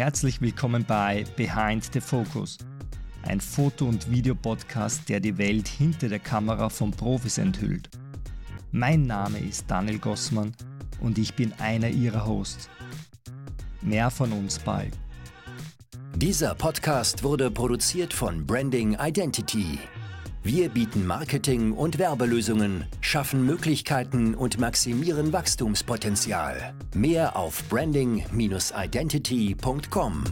Herzlich willkommen bei Behind the Focus, ein Foto- und Videopodcast, der die Welt hinter der Kamera von Profis enthüllt. Mein Name ist Daniel Gossmann und ich bin einer ihrer Hosts. Mehr von uns bald. Dieser Podcast wurde produziert von Branding Identity. Wir bieten Marketing- und Werbelösungen, schaffen Möglichkeiten und maximieren Wachstumspotenzial. Mehr auf branding-identity.com.